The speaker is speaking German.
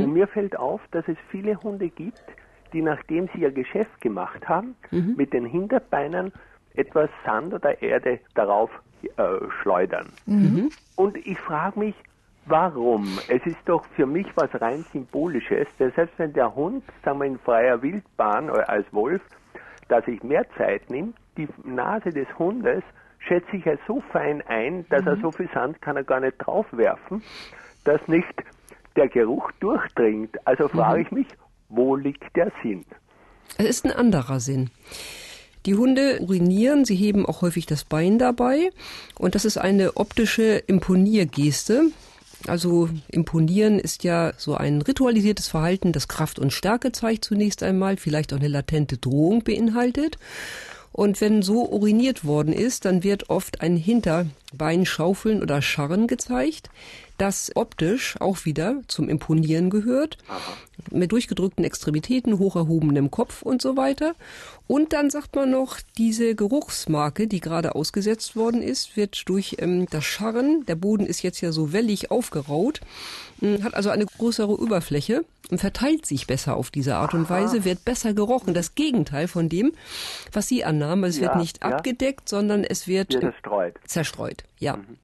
Mhm. Und mir fällt auf, dass es viele Hunde gibt, die nachdem sie ihr Geschäft gemacht haben, mhm. mit den Hinterbeinen etwas Sand oder Erde darauf äh, schleudern. Mhm. Und ich frage mich, warum? Es ist doch für mich was rein Symbolisches, dass selbst wenn der Hund, sagen wir in freier Wildbahn oder als Wolf, da sich mehr Zeit nimmt, die Nase des Hundes schätze ich als so fein ein, dass mhm. er so viel Sand kann er gar nicht draufwerfen, dass nicht der Geruch durchdringt. Also frage mhm. ich mich, wo liegt der Sinn? Es ist ein anderer Sinn. Die Hunde urinieren, sie heben auch häufig das Bein dabei und das ist eine optische Imponiergeste. Also imponieren ist ja so ein ritualisiertes Verhalten, das Kraft und Stärke zeigt zunächst einmal, vielleicht auch eine latente Drohung beinhaltet. Und wenn so uriniert worden ist, dann wird oft ein Hinterbein schaufeln oder scharren gezeigt, das optisch auch wieder zum Imponieren gehört, mit durchgedrückten Extremitäten, hoch erhobenem Kopf und so weiter. Und dann sagt man noch, diese Geruchsmarke, die gerade ausgesetzt worden ist, wird durch ähm, das Scharren, der Boden ist jetzt ja so wellig aufgeraut, äh, hat also eine größere Oberfläche und verteilt sich besser auf diese Art und Weise, wird besser gerochen. Das Gegenteil von dem, was Sie annahmen. Es ja, wird nicht ja. abgedeckt, sondern es wird zerstreut. Zerstreut, ja. Mhm.